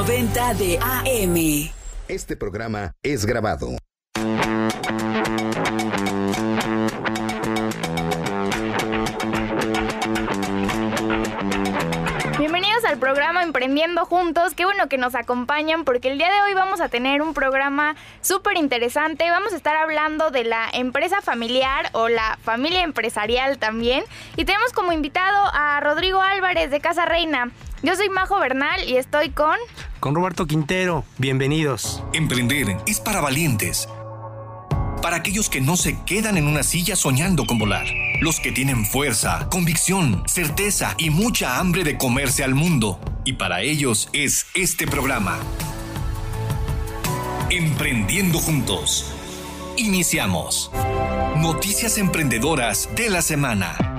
890 de AM. Este programa es grabado. Bienvenidos al programa Emprendiendo Juntos. Qué bueno que nos acompañan porque el día de hoy vamos a tener un programa súper interesante. Vamos a estar hablando de la empresa familiar o la familia empresarial también. Y tenemos como invitado a Rodrigo Álvarez de Casa Reina. Yo soy Majo Bernal y estoy con... Con Roberto Quintero. Bienvenidos. Emprender es para valientes. Para aquellos que no se quedan en una silla soñando con volar. Los que tienen fuerza, convicción, certeza y mucha hambre de comerse al mundo. Y para ellos es este programa. Emprendiendo juntos. Iniciamos. Noticias emprendedoras de la semana.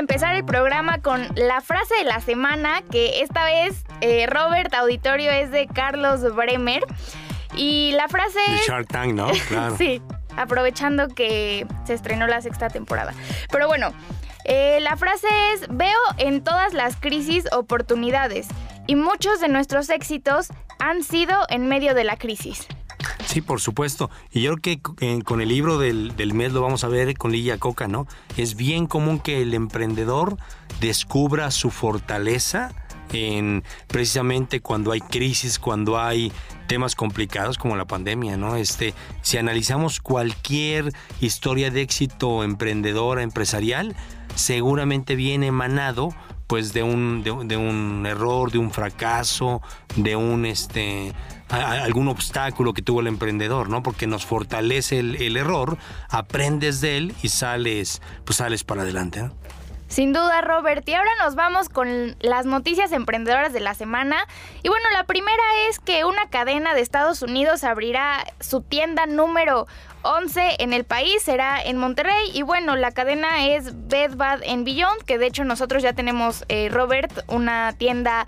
Empezar el programa con la frase de la semana, que esta vez eh, Robert Auditorio es de Carlos Bremer. Y la frase De es... Shark Tank, ¿no? Claro. sí, aprovechando que se estrenó la sexta temporada. Pero bueno, eh, la frase es, veo en todas las crisis oportunidades y muchos de nuestros éxitos han sido en medio de la crisis. Sí, por supuesto. Y yo creo que eh, con el libro del, del mes lo vamos a ver con Lilla Coca, ¿no? Es bien común que el emprendedor descubra su fortaleza en precisamente cuando hay crisis, cuando hay temas complicados como la pandemia, ¿no? Este, si analizamos cualquier historia de éxito emprendedora, empresarial, seguramente viene emanado pues de un, de, un error, de un fracaso, de un este a- algún obstáculo que tuvo el emprendedor, ¿no? Porque nos fortalece el, el error, aprendes de él y sales, pues sales para adelante, ¿no? Sin duda, Robert. Y ahora nos vamos con las noticias emprendedoras de la semana. Y bueno, la primera es que una cadena de Estados Unidos abrirá su tienda número 11 en el país, será en Monterrey. Y bueno, la cadena es Bed Bath and Beyond, que de hecho nosotros ya tenemos, eh, Robert, una tienda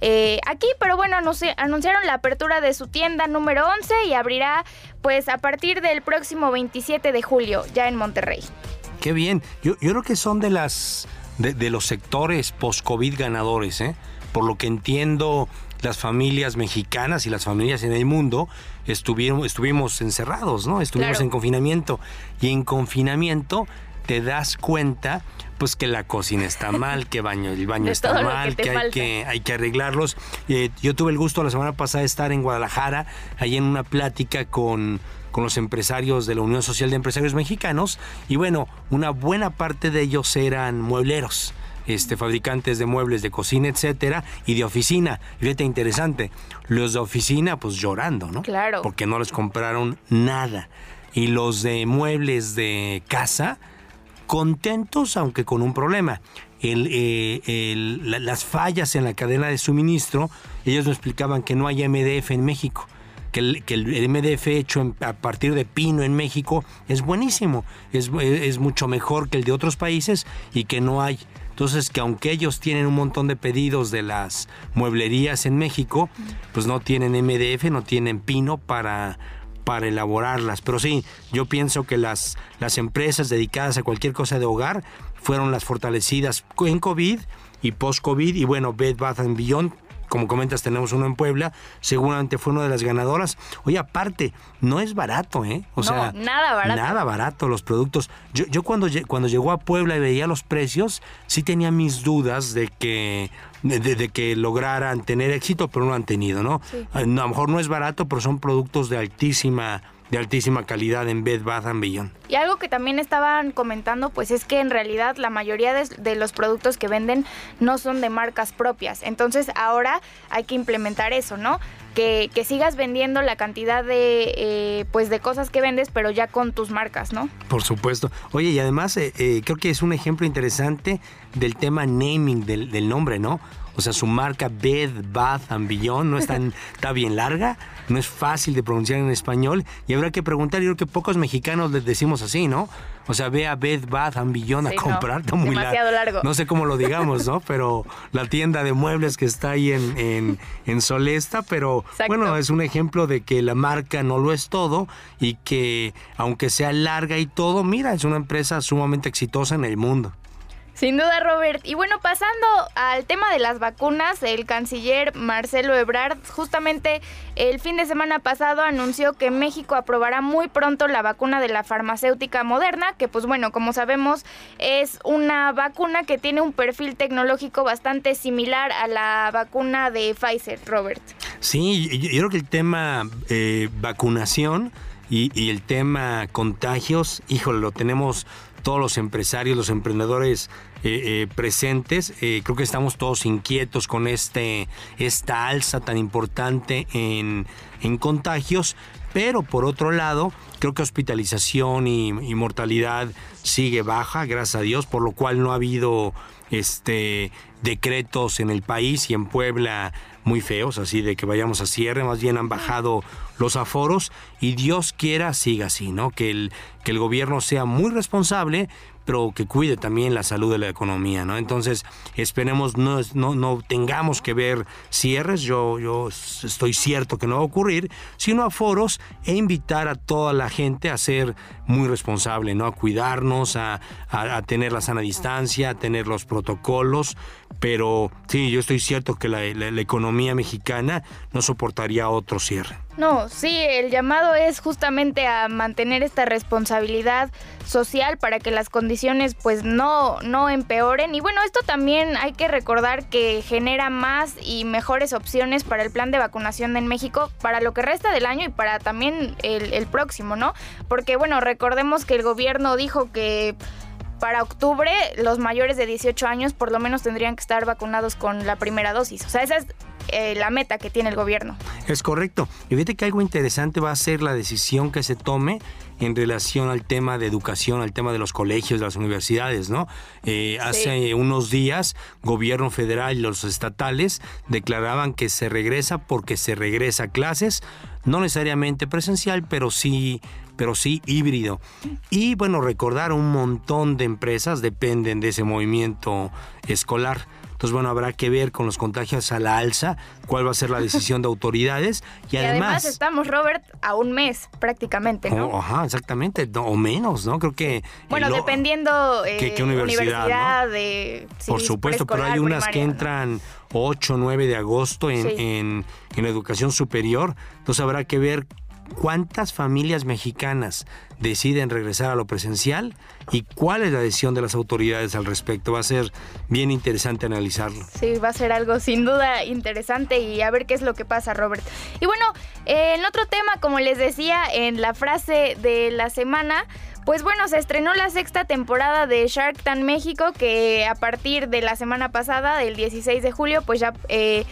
eh, aquí, pero bueno, anunci- anunciaron la apertura de su tienda número 11 y abrirá pues a partir del próximo 27 de julio, ya en Monterrey. Qué bien. Yo, yo creo que son de las de, de los sectores post-COVID ganadores, ¿eh? Por lo que entiendo, las familias mexicanas y las familias en el mundo estuvieron, estuvimos encerrados, ¿no? Estuvimos Claro. en confinamiento. Y en confinamiento te das cuenta pues que la cocina está mal, que baño, el baño De está que mal, que, hay que hay que arreglarlos. Eh, yo tuve el gusto la semana pasada de estar en Guadalajara, ahí en una plática con, con los empresarios de la Unión Social de Empresarios Mexicanos, y bueno, una buena parte de ellos eran muebleros. Este, fabricantes de muebles de cocina, etcétera, y de oficina. Fíjate, interesante. Los de oficina, pues llorando, ¿no? Claro. Porque no les compraron nada. Y los de muebles de casa, contentos, aunque con un problema. El, eh, el- la- las fallas en la cadena de suministro, ellos nos explicaban que no hay MDF en México. Que el, que el MDF hecho en- a partir de pino en México es buenísimo, es, es mucho mejor que el de otros países y que no hay. Entonces, que aunque ellos tienen un montón de pedidos de las mueblerías en México, pues no tienen MDF, no tienen pino para, para elaborarlas. Pero sí, yo pienso que las, las empresas dedicadas a cualquier cosa de hogar fueron las fortalecidas en COVID y post-COVID. Y bueno, Bed Bath and Beyond, como comentas, tenemos uno en Puebla, seguramente fue una de las ganadoras. Oye, aparte, no es barato, ¿eh? O No, sea, nada barato. Nada barato los productos. Yo, yo cuando, cuando llegó a Puebla y veía los precios, sí tenía mis dudas de que, de, que lograran tener éxito, pero no han tenido, ¿no? A lo mejor no es barato, pero son productos de altísima, de altísima calidad en Bed Bath and Beyond. Y algo que también estaban comentando, pues es que en realidad la mayoría de, de los productos que venden no son de marcas propias. Entonces ahora hay que implementar eso, ¿no? Que, que sigas vendiendo la cantidad de, eh, pues de cosas que vendes, pero ya con tus marcas, ¿no? Por supuesto. Oye, y además eh, eh, creo que es un ejemplo interesante del tema naming del, del nombre, ¿no? O sea, su marca Bed, Bath and Beyond no es tan, está bien larga, no es fácil de pronunciar en español y habrá que preguntar, yo creo que pocos mexicanos les decimos así, ¿no? O sea, ve a Bed, Bath and Beyond Sí, a no, comprar, está muy demasiado largo. No sé cómo lo digamos, ¿no? Pero la tienda de muebles que está ahí en, en, en Solesta, pero Exacto. bueno, es un ejemplo de que la marca no lo es todo y que aunque sea larga y todo, mira, es una empresa sumamente exitosa en el mundo. Sin duda, Robert. Y bueno, pasando al tema de las vacunas, el canciller Marcelo Ebrard justamente el fin de semana pasado anunció que México aprobará muy pronto la vacuna de la farmacéutica moderna, que pues bueno, como sabemos es una vacuna que tiene un perfil tecnológico bastante similar a la vacuna de Pfizer, Robert. Sí, yo creo que el tema eh, vacunación y, y el tema contagios, híjole, lo tenemos todos los empresarios, los emprendedores eh, eh, presentes. Eh, creo que estamos todos inquietos con este, esta alza tan importante en, en contagios, pero por otro lado, creo que hospitalización y, y, mortalidad sigue baja, gracias a Dios, por lo cual no ha habido este decretos en el país y en Puebla muy feos, así de que vayamos a cierre, más bien han bajado los aforos y Dios quiera siga así, ¿no? Que el, que el gobierno sea muy responsable, pero que cuide también la salud de la economía, ¿no? Entonces, esperemos no, no, no tengamos que ver cierres, yo, yo estoy cierto que no va a ocurrir, sino aforos e invitar a toda la gente a ser muy responsable, ¿no? A cuidarnos, a, a, a tener la sana distancia, a tener los protocolos, pero sí, yo estoy cierto que la, economía mexicana no soportaría otro cierre. No, sí, el llamado es justamente a mantener esta responsabilidad social para que las condiciones pues no, no empeoren. Y bueno, esto también hay que recordar que genera más y mejores opciones para el plan de vacunación en México para lo que resta del año y para también el próximo, ¿no? Porque bueno, recordemos que el gobierno dijo que para octubre los mayores de 18 años por lo menos tendrían que estar vacunados con la primera dosis. O sea, esa es eh, la meta que tiene el gobierno. Es correcto. Y fíjate que algo interesante va a ser la decisión que se tome en relación al tema de educación, al tema de los colegios, de las universidades, ¿no? Eh, hace unos días, gobierno federal y los estatales declaraban que se regresa porque se regresa a clases, no necesariamente presencial, pero sí pero sí híbrido. Y bueno, recordar un montón de empresas dependen de ese movimiento escolar. Entonces, bueno, habrá que ver con los contagios a la alza cuál va a ser la decisión de autoridades. Y, y además, además, estamos, Robert, a un mes prácticamente, ¿no? Oh, ajá, exactamente, no, o menos, ¿no? Creo que... Bueno, lo, dependiendo eh, ¿qué, qué universidad, universidad ¿no? de... Sí, Por supuesto, pero hay unas que entran... ¿no? 8, 9 de agosto en, sí. en, en educación superior. Entonces habrá que ver cuántas familias mexicanas deciden regresar a lo presencial y cuál es la decisión de las autoridades al respecto. Va a ser bien interesante analizarlo. Sí, va a ser algo sin duda interesante y a ver qué es lo que pasa, Robert. Y bueno, eh, en otro tema, como les decía en la frase de la semana, pues bueno, se estrenó la sexta temporada de Shark Tank México que a partir de la semana pasada, del 16 de julio, pues ya eh,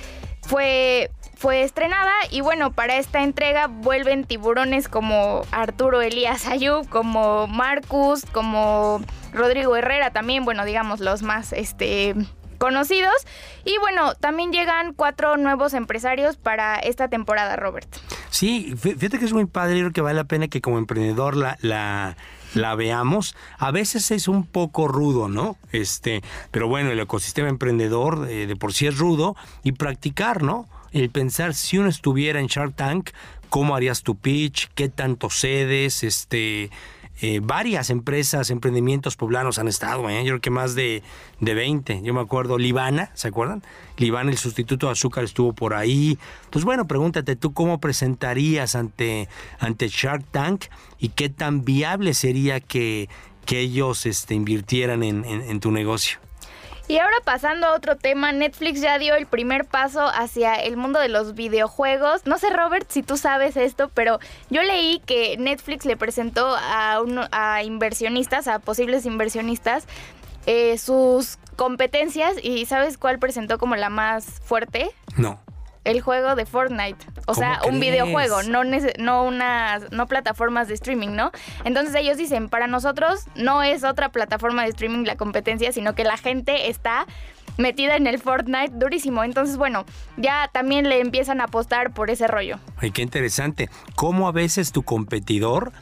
fue fue estrenada y bueno, para esta entrega vuelven tiburones como Arturo Elías Ayub, como Marcus, como Rodrigo Herrera también, bueno, digamos los más este conocidos. Y bueno, también llegan cuatro nuevos empresarios para esta temporada, Robert. Sí, fíjate que es muy padre, creo que vale la pena que como emprendedor la, la, la veamos. A veces es un poco rudo, ¿no? Este, pero bueno, el ecosistema emprendedor eh, de por sí es rudo y practicar, ¿no? El pensar si uno estuviera en Shark Tank, cómo harías tu pitch, qué tanto cedes, este, eh, varias empresas, emprendimientos poblanos han estado, ¿eh? yo creo que más de, de 20. Yo me acuerdo, Libana, ¿se acuerdan? Libana, el sustituto de azúcar, estuvo por ahí. Entonces, bueno, pregúntate tú cómo presentarías ante, ante Shark Tank y qué tan viable sería que, que ellos este, invirtieran en, en, en tu negocio. Y ahora pasando a otro tema, Netflix ya dio el primer paso hacia el mundo de los videojuegos. No sé, Robert, si tú sabes esto, pero yo leí que Netflix le presentó a, uno, a inversionistas, a posibles inversionistas, eh, sus competencias y ¿sabes cuál presentó como la más fuerte? No el juego de Fortnite. O sea, un videojuego, no, no, unas, no plataformas de streaming, ¿no? Entonces ellos dicen, para nosotros no es otra plataforma de streaming la competencia, sino que la gente está metida en el Fortnite durísimo. Entonces, bueno, ya también le empiezan a apostar por ese rollo. Ay, qué interesante. ¿Cómo a veces tu competidor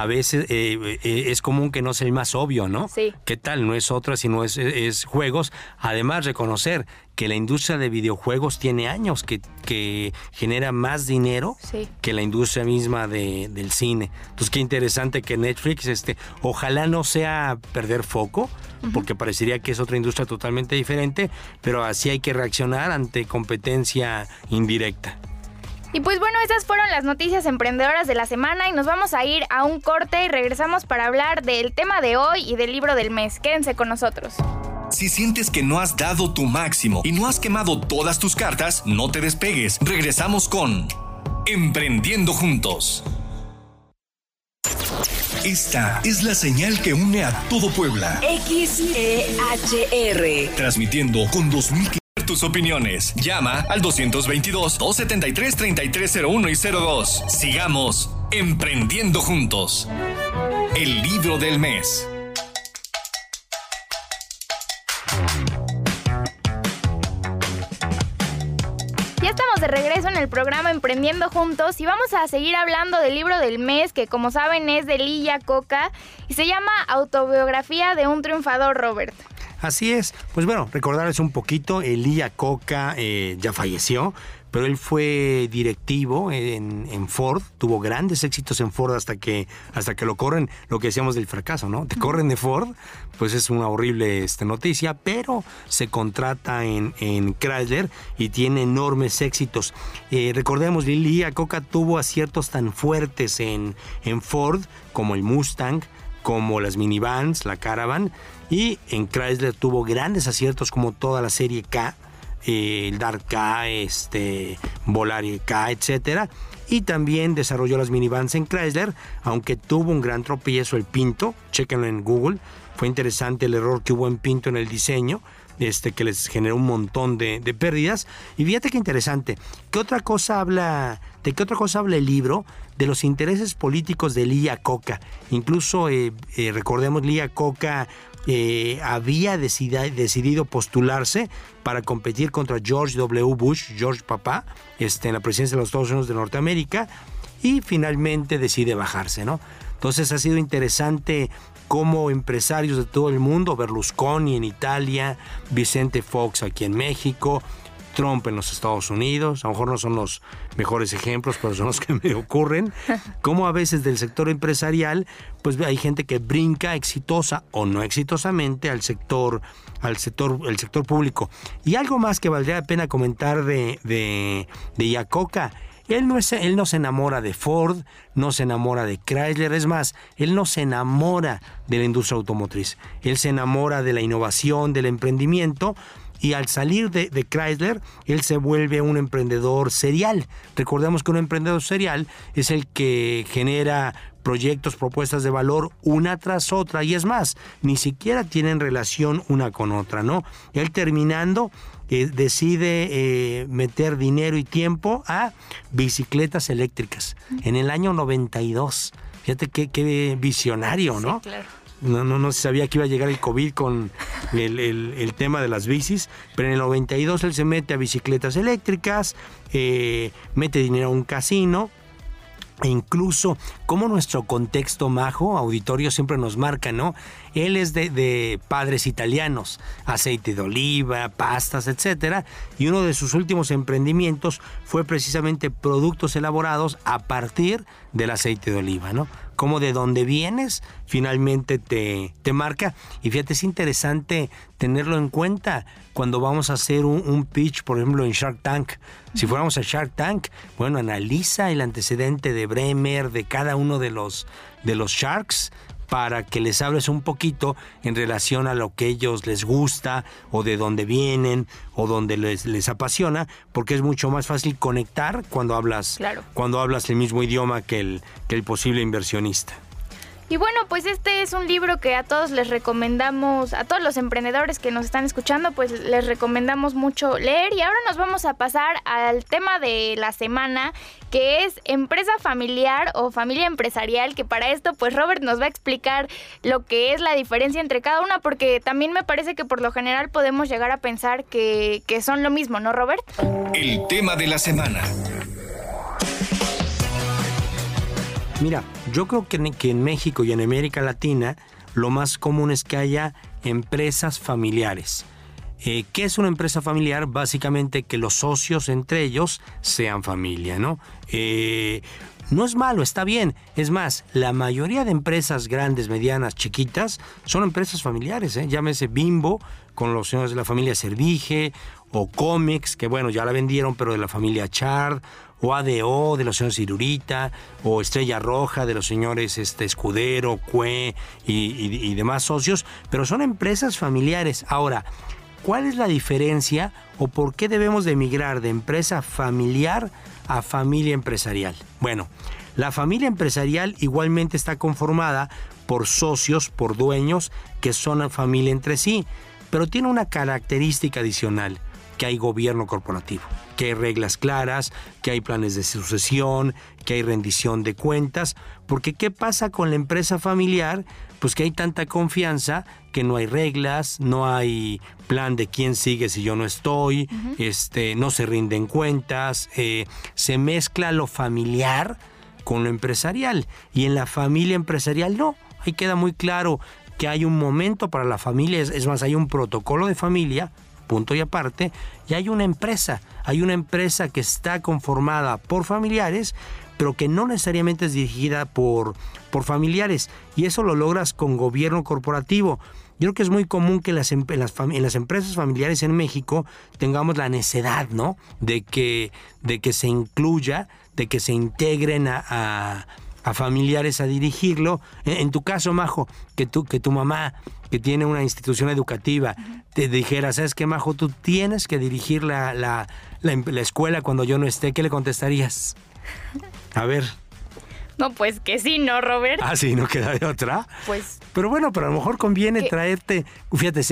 a veces eh, eh, es común que no sea el más obvio, ¿no? Sí. ¿Qué tal? No es otra, sino es, es juegos. Además, reconocer que la industria de videojuegos tiene años que, que genera más dinero Sí. que la industria misma de- del cine. Entonces, qué interesante que Netflix, este, ojalá no sea perder foco, porque parecería que es otra industria totalmente diferente, pero así hay que reaccionar ante competencia indirecta. Y pues bueno, esas fueron las noticias emprendedoras de la semana y nos vamos a ir a un corte y regresamos para hablar del tema de hoy y del libro del mes. Quédense con nosotros. Si sientes que no has dado tu máximo y no has quemado todas tus cartas, no te despegues. Regresamos con Emprendiendo Juntos. Esta es la señal que une a todo Puebla. XEHR. Transmitiendo con 2000 tus opiniones. Llama al 222-273-3301 y 02. Sigamos emprendiendo juntos. El libro del mes. Ya estamos de regreso en el programa Emprendiendo Juntos y vamos a seguir hablando del libro del mes que como saben es de Lilla Coca y se llama Autobiografía de un triunfador Robert. Así es. Pues bueno, recordarles un poquito, Elía Coca eh, ya falleció, pero él fue directivo en, en Ford, tuvo grandes éxitos en Ford hasta que, hasta que lo corren, lo que decíamos del fracaso, ¿no? Te corren de Ford, pues es una horrible este, noticia, pero se contrata en, en Chrysler y tiene enormes éxitos. Eh, recordemos, Elía Coca tuvo aciertos tan fuertes en, en Ford como el Mustang, como las minivans, la Caravan, y en Chrysler tuvo grandes aciertos como toda la serie K, eh, el Dark K, este, Volare K, etcétera. Y también desarrolló las minivans en Chrysler, aunque tuvo un gran tropiezo el Pinto, chequenlo en Google. Fue interesante el error que hubo en Pinto en el diseño, este, que les generó un montón de, de pérdidas. Y fíjate qué interesante. ¿Qué otra cosa habla, ¿De qué otra cosa habla el libro? De los intereses políticos de Lía Coca. Incluso, eh, eh, recordemos, Lía Coca eh, había decidido postularse para competir contra George W. Bush, George Papá, este, en la presidencia de los Estados Unidos de Norteamérica, y finalmente decide bajarse, ¿no? Entonces ha sido interesante cómo empresarios de todo el mundo, Berlusconi en Italia, Vicente Fox aquí en México, Trump en los Estados Unidos, a lo mejor no son los mejores ejemplos, pero son los que me ocurren, como a veces del sector empresarial, pues hay gente que brinca exitosa o no exitosamente al sector, al sector, el sector público. Y algo más que valdría la pena comentar de, de, de Yacoca, él no, es, él no se enamora de Ford, no se enamora de Chrysler, es más, él no se enamora de la industria automotriz, él se enamora de la innovación, del emprendimiento, y al salir de, de Chrysler, él se vuelve un emprendedor serial. Recordemos que un emprendedor serial es el que genera proyectos, propuestas de valor una tras otra, y es más, ni siquiera tienen relación una con otra, ¿no? Él terminando eh, decide eh, meter dinero y tiempo a bicicletas eléctricas en el año 92. Fíjate qué, qué visionario, ¿no? claro. No, no, no se sabía que iba a llegar el COVID con el, el- tema de las bicis, pero en el 92 él se mete a bicicletas eléctricas, eh, mete dinero a un casino, e incluso como nuestro contexto majo, auditorio siempre nos marca, ¿no? Él es de, de padres italianos, aceite de oliva, pastas, etcétera, y uno de sus últimos emprendimientos fue precisamente productos elaborados a partir del aceite de oliva, ¿no? Como de donde vienes, finalmente te, te marca. Y fíjate, es interesante tenerlo en cuenta cuando vamos a hacer un, un pitch, por ejemplo, en Shark Tank. Si fuéramos a Shark Tank, bueno, analiza el antecedente de Bremer, de cada uno de los, de los Sharks, para que les hables un poquito en relación a lo que ellos les gusta o de dónde vienen o donde les, les apasiona, porque es mucho más fácil conectar cuando hablas, Claro. cuando hablas el mismo idioma que el, que el posible inversionista. Y bueno, pues este es un libro que a todos les recomendamos, a todos los emprendedores que nos están escuchando, pues les recomendamos mucho leer. Y ahora nos vamos a pasar al tema de la semana, que es empresa familiar o familia empresarial, que para esto pues Robert nos va a explicar lo que es la diferencia entre cada una, porque también me parece que por lo general podemos llegar a pensar que, que son lo mismo, ¿no, Robert? El tema de la semana. Mira, yo creo que en, México y en América Latina lo más común es que haya empresas familiares. Eh, ¿Qué es una empresa familiar? Básicamente que los socios entre ellos sean familia, ¿no? Eh, no es malo, está bien. Es más, la mayoría de empresas grandes, medianas, chiquitas, son empresas familiares. ¿eh? Llámese Bimbo, con los señores de la familia Servige, o Comex, que bueno, ya la vendieron, pero de la familia Chard, o ADO de los señores Irurita, o Estrella Roja de los señores este, Escudero, Cue y, y demás socios, pero son empresas familiares. Ahora, ¿cuál es la diferencia o por qué debemos de emigrar de empresa familiar a familia empresarial? Bueno, la familia empresarial igualmente está conformada por socios, por dueños que son familia entre sí, pero tiene una característica adicional que hay gobierno corporativo, que hay reglas claras, que hay planes de sucesión, que hay rendición de cuentas, porque ¿qué pasa con la empresa familiar? Pues que hay tanta confianza que no hay reglas, no hay plan de quién sigue si yo no estoy, este, no se rinden cuentas, eh, se mezcla lo familiar con lo empresarial. Y en la familia empresarial no, ahí queda muy claro que hay un momento para la familia, es más, hay un protocolo de familia punto y aparte, y hay una empresa, hay una empresa que está conformada por familiares, pero que no necesariamente es dirigida por, por familiares, y eso lo logras con gobierno corporativo. Yo creo que es muy común que en las, en las, empresas familiares en México tengamos la necedad, ¿no? De que, de que se incluya, de que se integren a, a, familiares a dirigirlo. En, tu caso, Majo, que, tú, que tu mamá que tiene una institución educativa te dijera, ¿sabes qué, Majo? Tú tienes que dirigir la, la, la, escuela cuando yo no esté, ¿qué le contestarías? A ver. No, pues que sí, ¿no, Robert? Ah, sí, no queda de otra. Pues. Pero bueno, pero a lo mejor conviene traerte. Fíjate,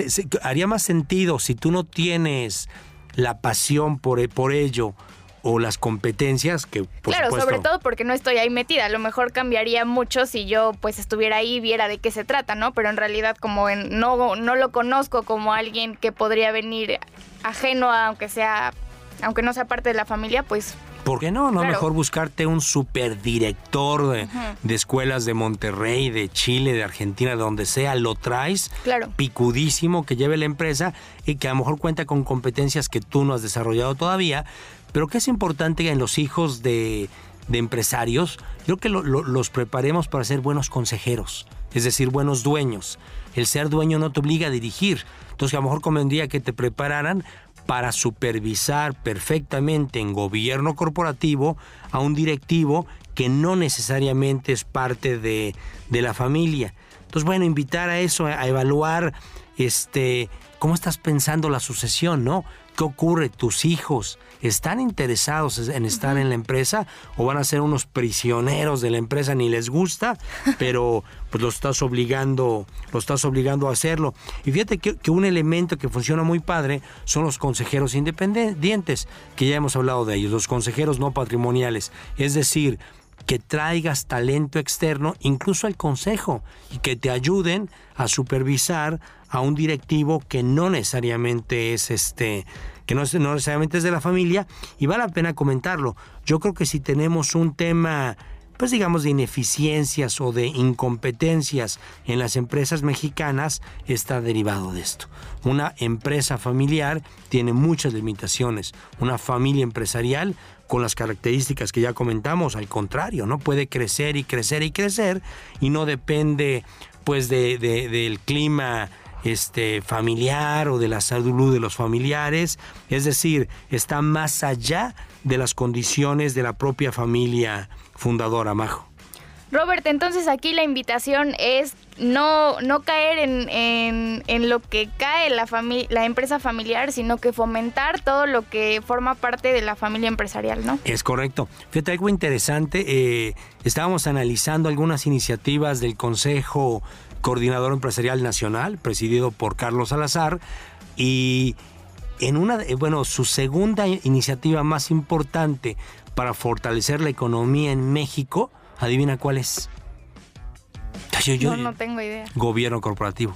haría más sentido si tú no tienes la pasión por, por ello o las competencias que por claro sobre todo porque no estoy ahí metida a lo mejor cambiaría mucho si yo pues estuviera ahí y viera de qué se trata no pero en realidad como en, no no lo conozco como alguien que podría venir ajeno aunque sea aunque no sea parte de la familia pues ¿Por qué no? No mejor buscarte un superdirector de, de, escuelas de Monterrey, de Chile, de Argentina, de donde sea, lo traes claro. picudísimo que lleve la empresa y que a lo mejor cuenta con competencias que tú no has desarrollado todavía, pero que es importante en los hijos de, empresarios, creo que los preparemos para ser buenos consejeros, es decir, buenos dueños. El ser dueño no te obliga a dirigir. Entonces, a lo mejor convendría que te prepararan para supervisar perfectamente en gobierno corporativo a un directivo que no necesariamente es parte de, de la familia. Entonces, bueno, invitar a eso, a evaluar este, cómo estás pensando la sucesión, ¿no? ¿Qué ocurre? ¿Tus hijos están interesados en estar en la empresa o van a ser unos prisioneros de la empresa? Ni les gusta, pero pues los estás obligando, los estás obligando a hacerlo. Y fíjate que, que un elemento que funciona muy padre son los consejeros independientes, que ya hemos hablado de ellos, los consejeros no patrimoniales. Es decir, que traigas talento externo, incluso al consejo, y que te ayuden a supervisar a un directivo que no necesariamente es este que no, no necesariamente es de la familia y vale la pena comentarlo. Yo creo que si tenemos un tema pues digamos de ineficiencias o de incompetencias en las empresas mexicanas está derivado de esto. Una empresa familiar tiene muchas limitaciones. Una familia empresarial con las características que ya comentamos, al contrario, ¿no? Puede crecer y crecer y crecer y no depende pues de, del clima este, familiar o de la salud de los familiares, es decir, está más allá de las condiciones de la propia familia fundadora, Majo. Robert, entonces aquí la invitación es no, no caer en, en, lo que cae la, la empresa familiar, sino que fomentar todo lo que forma parte de la familia empresarial, ¿no? Es correcto. Fíjate, algo interesante, eh, estábamos analizando algunas iniciativas del Consejo Coordinador Empresarial Nacional, presidido por Carlos Salazar, y en una, bueno, su segunda iniciativa más importante para fortalecer la economía en México, adivina cuál es. Yo, no tengo idea. Gobierno corporativo.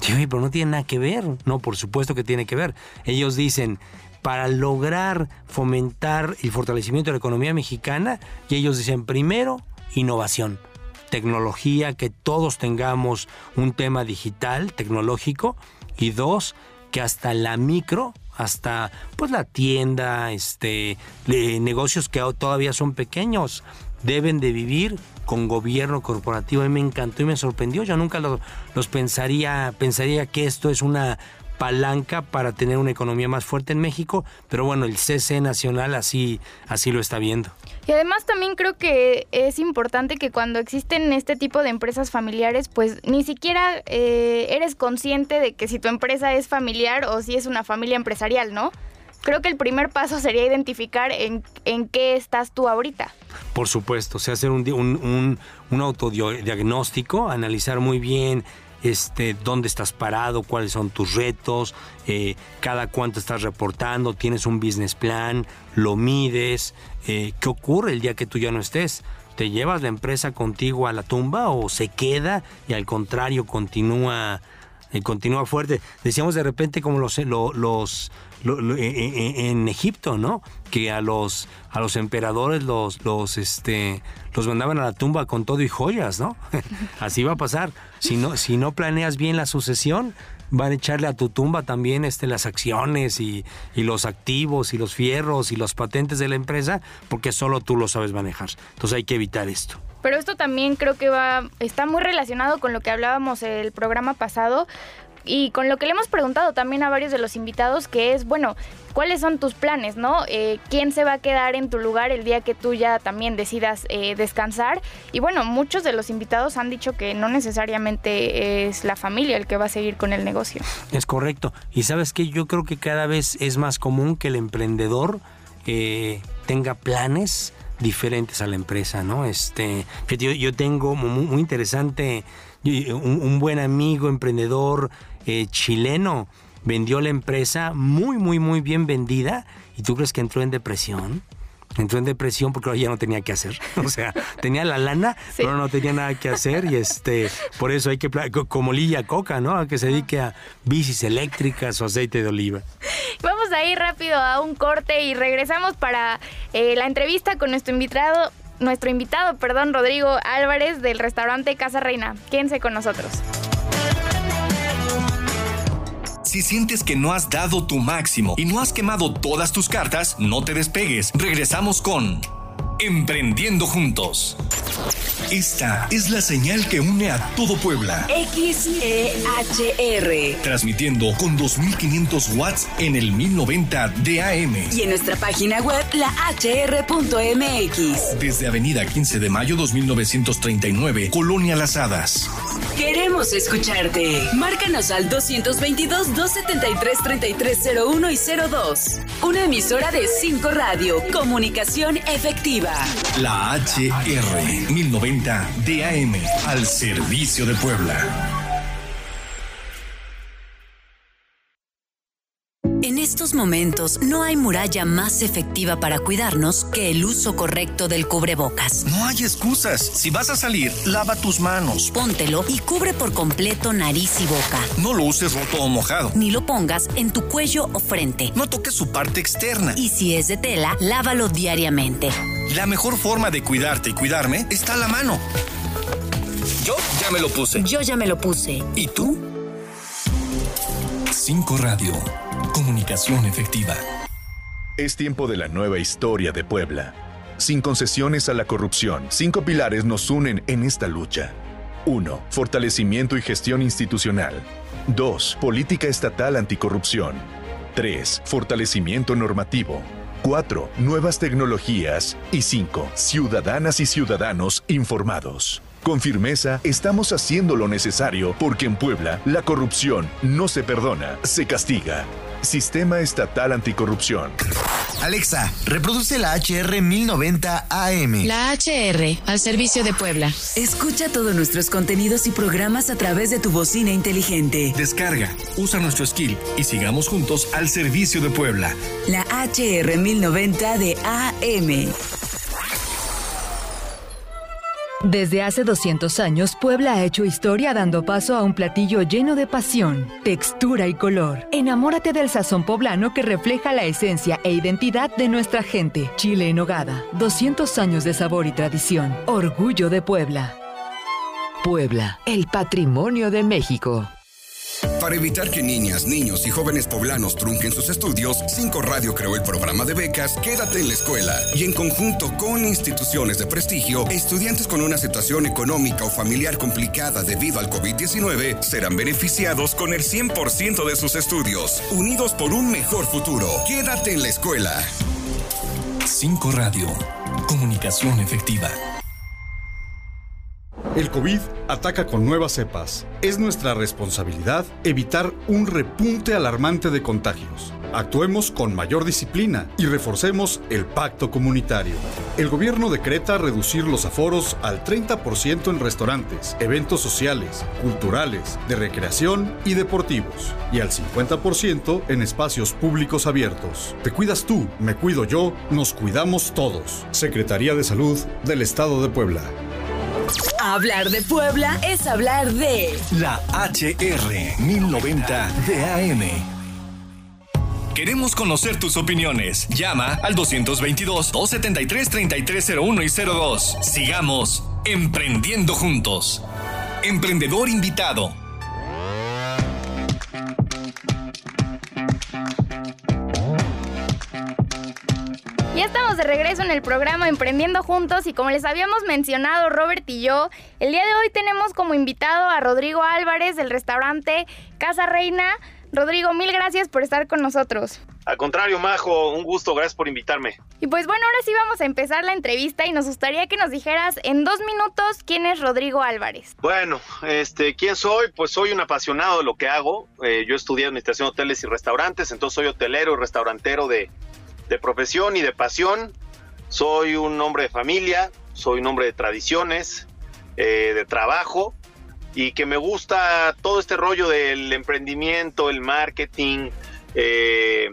Sí, pero no tiene nada que ver. No, por supuesto que tiene que ver. Ellos dicen, para lograr fomentar el fortalecimiento de la economía mexicana, y ellos dicen, primero, innovación, tecnología, que todos tengamos un tema digital, tecnológico, y dos, que hasta la micro, hasta pues la tienda, este, negocios que todavía son pequeños, deben de vivir con gobierno corporativo. Y me encantó y me sorprendió. Yo nunca los pensaría, pensaría que esto es una palanca para tener una economía más fuerte en México, pero bueno, el CC nacional así, así lo está viendo. Y además también creo que es importante que cuando existen este tipo de empresas familiares, pues ni siquiera eh, eres consciente de que si tu empresa es familiar o si es una familia empresarial, ¿no? Creo que el primer paso sería identificar en, en qué estás tú ahorita. Por supuesto, o sea, hacer un, un, un, un autodiagnóstico, analizar muy bien este, dónde estás parado, cuáles son tus retos, eh, cada cuánto estás reportando, tienes un business plan, lo mides, eh, qué ocurre el día que tú ya no estés. ¿Te llevas la empresa contigo a la tumba o se queda y al contrario continúa, eh, continúa fuerte? Decíamos de repente como los, los, en Egipto, ¿no? Que a los, a los emperadores los, los, este, los mandaban a la tumba con todo y joyas, ¿no? Así va a pasar. Si no, si no planeas bien la sucesión, van a echarle a tu tumba también este, las acciones y, y, los activos y los fierros y los patentes de la empresa, porque solo tú lo sabes manejar. Entonces hay que evitar esto. Pero esto también creo que va, está muy relacionado con lo que hablábamos el programa pasado, y con lo que le hemos preguntado también a varios de los invitados, que es, bueno, ¿cuáles son tus planes, no? Eh, ¿Quién se va a quedar en tu lugar el día que tú ya también decidas eh, descansar? Y bueno, muchos de los invitados han dicho que no necesariamente es la familia el que va a seguir con el negocio. Es correcto. Y sabes que yo creo que cada vez es más común que el emprendedor eh, tenga planes diferentes a la empresa, ¿no? Este, yo, yo tengo muy, interesante, un, un buen amigo emprendedor, eh, chileno vendió la empresa muy, muy, muy bien vendida y tú crees que entró en depresión. Entró en depresión porque ya no tenía que hacer. O sea, tenía la lana, pero no tenía nada que hacer. Y este, por eso hay que, como Lilla Coca, ¿no? A que se dedique a bicis eléctricas o aceite de oliva. Vamos a ir rápido a un corte y regresamos para eh, la entrevista con nuestro invitado, nuestro invitado, perdón, Rodrigo Álvarez del restaurante Casa Reina. Quédense con nosotros. Si sientes que no has dado tu máximo y no has quemado todas tus cartas, no te despegues. Regresamos con Emprendiendo Juntos. Esta es la señal que une a todo Puebla. XEHR. Transmitiendo con 2500 watts en el 1090 DAM. Y en nuestra página web, la hr.mx. Desde Avenida 15 de Mayo 2939, Colonia Las Hadas. Queremos escucharte. Márcanos al 222-273-3301 y 02. Una emisora de 5 Radio. Comunicación efectiva. La HR 1090 DAM al servicio de Puebla. Estos momentos no hay muralla más efectiva para cuidarnos que el uso correcto del cubrebocas. No hay excusas. Si vas a salir, lava tus manos. Póntelo y cubre por completo nariz y boca. No lo uses roto o mojado. Ni lo pongas en tu cuello o frente. No toques su parte externa. Y si es de tela, lávalo diariamente. La mejor forma de cuidarte y cuidarme está a la mano. Yo ya me lo puse. Yo ya me lo puse. ¿Y tú? 5 Radio. Comunicación efectiva. Es tiempo de la nueva historia de Puebla. Sin concesiones a la corrupción, cinco pilares nos unen en esta lucha. 1. Fortalecimiento y gestión institucional. 2. Política estatal anticorrupción. 3. Fortalecimiento normativo. 4. Nuevas tecnologías. Y 5. Ciudadanas y ciudadanos informados. Con firmeza, estamos haciendo lo necesario porque en Puebla la corrupción no se perdona, se castiga. Sistema Estatal Anticorrupción. Alexa, reproduce la HR 1090 AM. La HR, al servicio de Puebla. Escucha todos nuestros contenidos y programas a través de tu bocina inteligente. Descarga, usa nuestro skill y sigamos juntos al servicio de Puebla. La HR 1090 de AM. Desde hace 200 años, Puebla ha hecho historia dando paso a un platillo lleno de pasión, textura y color. Enamórate del sazón poblano que refleja la esencia e identidad de nuestra gente. Chile en hogada, 200 años de sabor y tradición. Orgullo de Puebla. Puebla, el patrimonio de México. Para evitar que niñas, niños y jóvenes poblanos trunquen sus estudios, Cinco Radio creó el programa de becas Quédate en la escuela y en conjunto con instituciones de prestigio, estudiantes con una situación económica o familiar complicada debido al COVID-19 serán beneficiados con el 100% de sus estudios, unidos por un mejor futuro. Quédate en la escuela. 5 Radio. Comunicación efectiva. El COVID ataca con nuevas cepas. Es nuestra responsabilidad evitar un repunte alarmante de contagios. Actuemos con mayor disciplina y reforcemos el pacto comunitario. El gobierno decreta reducir los aforos al 30% en restaurantes, eventos sociales, culturales, de recreación y deportivos, y al 50% en espacios públicos abiertos. Te cuidas tú, me cuido yo, nos cuidamos todos. Secretaría de Salud del Estado de Puebla. Hablar de Puebla es hablar de La HR 1090 de AM. Queremos conocer tus opiniones. Llama al 222-273-3301 y 02. Sigamos emprendiendo juntos. Emprendedor invitado. Ya estamos de regreso en el programa Emprendiendo Juntos y como les habíamos mencionado Robert y yo, el día de hoy tenemos como invitado a Rodrigo Álvarez del restaurante Casa Reina. Rodrigo, mil gracias por estar con nosotros. Al contrario, Majo, un gusto, gracias por invitarme. Y pues bueno, ahora sí vamos a empezar la entrevista y nos gustaría que nos dijeras en dos minutos quién es Rodrigo Álvarez. Bueno, este, ¿quién soy? Pues soy un apasionado de lo que hago. Eh, yo estudié Administración de Hoteles y Restaurantes, entonces soy hotelero y restaurantero de, de profesión y de pasión. Soy un hombre de familia, soy un hombre de tradiciones, eh, de trabajo y que me gusta todo este rollo del emprendimiento, el marketing, eh,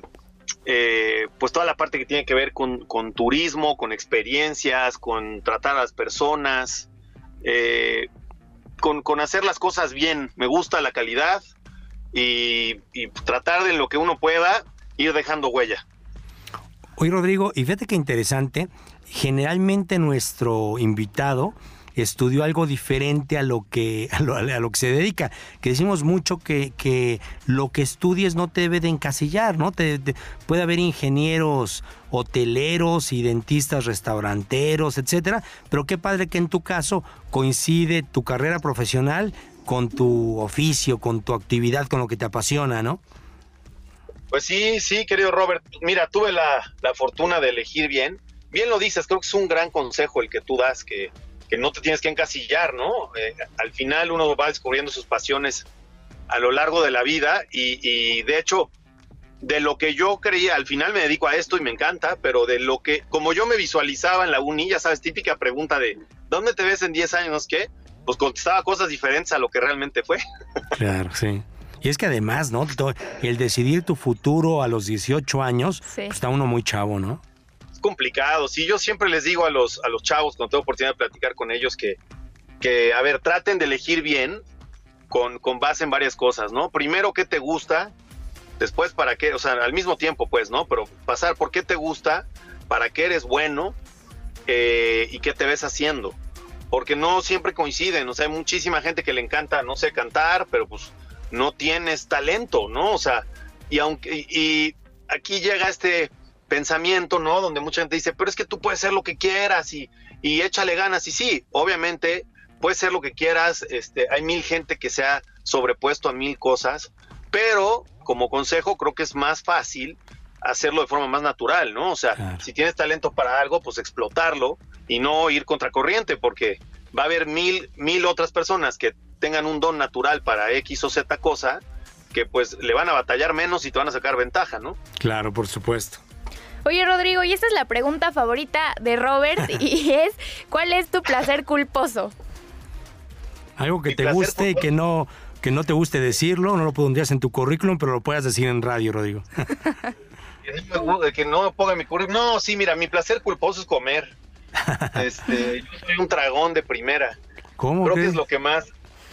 eh, pues toda la parte que tiene que ver con, con turismo, con experiencias, con tratar a las personas, con, con, hacer las cosas bien. Me gusta la calidad y, y tratar de lo que uno pueda ir dejando huella. Oye, Rodrigo, y fíjate qué interesante, generalmente nuestro invitado estudió algo diferente a lo que a lo, a lo que se dedica. Que decimos mucho que, que, lo que estudies no te debe de encasillar, ¿no? Te, te, puede haber ingenieros hoteleros y dentistas restauranteros, etcétera, pero qué padre que en tu caso coincide tu carrera profesional con tu oficio, con tu actividad, con lo que te apasiona, ¿no? Pues sí, sí, querido Robert. Mira, tuve la, la, fortuna de elegir bien. Bien lo dices, creo que es un gran consejo el que tú das, que, que no te tienes que encasillar, ¿no? Eh, al final uno va descubriendo sus pasiones a lo largo de la vida y, y, de hecho, de lo que yo creía, al final me dedico a esto y me encanta, pero de lo que, como yo me visualizaba en la uni, ya sabes, típica pregunta de, ¿dónde te ves en 10 años? ¿Qué? Pues contestaba cosas diferentes a lo que realmente fue. Claro, sí. Y es que además, ¿no? El decidir tu futuro a los 18 años, sí. pues está uno muy chavo, ¿no? Es complicado. Sí, yo siempre les digo a los, a los chavos, cuando tengo oportunidad de platicar con ellos, que, que a ver, traten de elegir bien con, con base en varias cosas, ¿no? Primero, ¿qué te gusta? Después, ¿para qué? O sea, al mismo tiempo, pues, ¿no? Pero pasar por qué te gusta, para qué eres bueno eh, y qué te ves haciendo. Porque no siempre coinciden, o sea, hay muchísima gente que le encanta, no sé, cantar, pero pues no tienes talento, ¿no? O sea, y aunque y aquí llega este pensamiento, ¿no? Donde mucha gente dice, pero es que tú puedes ser lo que quieras y, y échale ganas. Y sí, obviamente puedes ser lo que quieras, este, hay mil gente que se ha sobrepuesto a mil cosas, pero como consejo creo que es más fácil hacerlo de forma más natural, ¿no? O sea, claro. si tienes talento para algo, pues explotarlo y no ir contracorriente, porque va a haber mil, mil otras personas que tengan un don natural para X o Z cosa, que pues le van a batallar menos y te van a sacar ventaja, ¿no? Claro, por supuesto. Oye, Rodrigo, y esta es la pregunta favorita de Robert, y es, ¿cuál es tu placer culposo? Algo que te guste y que no, que no te guste decirlo, no lo pondrías en tu currículum, pero lo puedas decir en radio, Rodrigo. que no ponga mi currículum. No, sí, mira, mi placer culposo es comer. Este, yo soy un dragón de primera. ¿Cómo? Creo que es lo que más,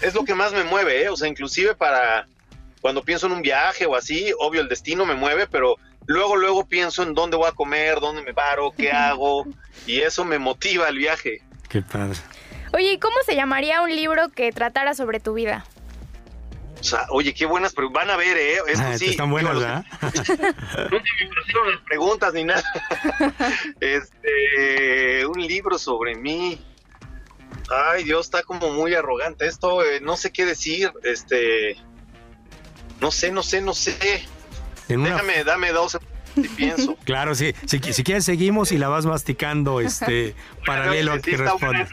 es lo que más me mueve, ¿eh? O sea, inclusive para cuando pienso en un viaje o así, obvio el destino me mueve, pero luego, luego pienso en dónde voy a comer, dónde me paro, qué hago, y eso me motiva el viaje. Qué padre. Oye, ¿y cómo se llamaría un libro que tratara sobre tu vida? O sea, oye, qué buenas, pero van a ver, ¿eh? Esto Ah, sí. están buenas, ¿verdad? Nunca me hicieron las preguntas ni nada. Este, un libro sobre mí. Ay, Dios, está como muy arrogante esto. eh, no sé qué decir. Este, no sé, no sé, no sé. En una- Déjame, dame dos y pienso. Claro, sí. Si, si quieres seguimos y la vas masticando este paralelo a Sí, que buena. respondes.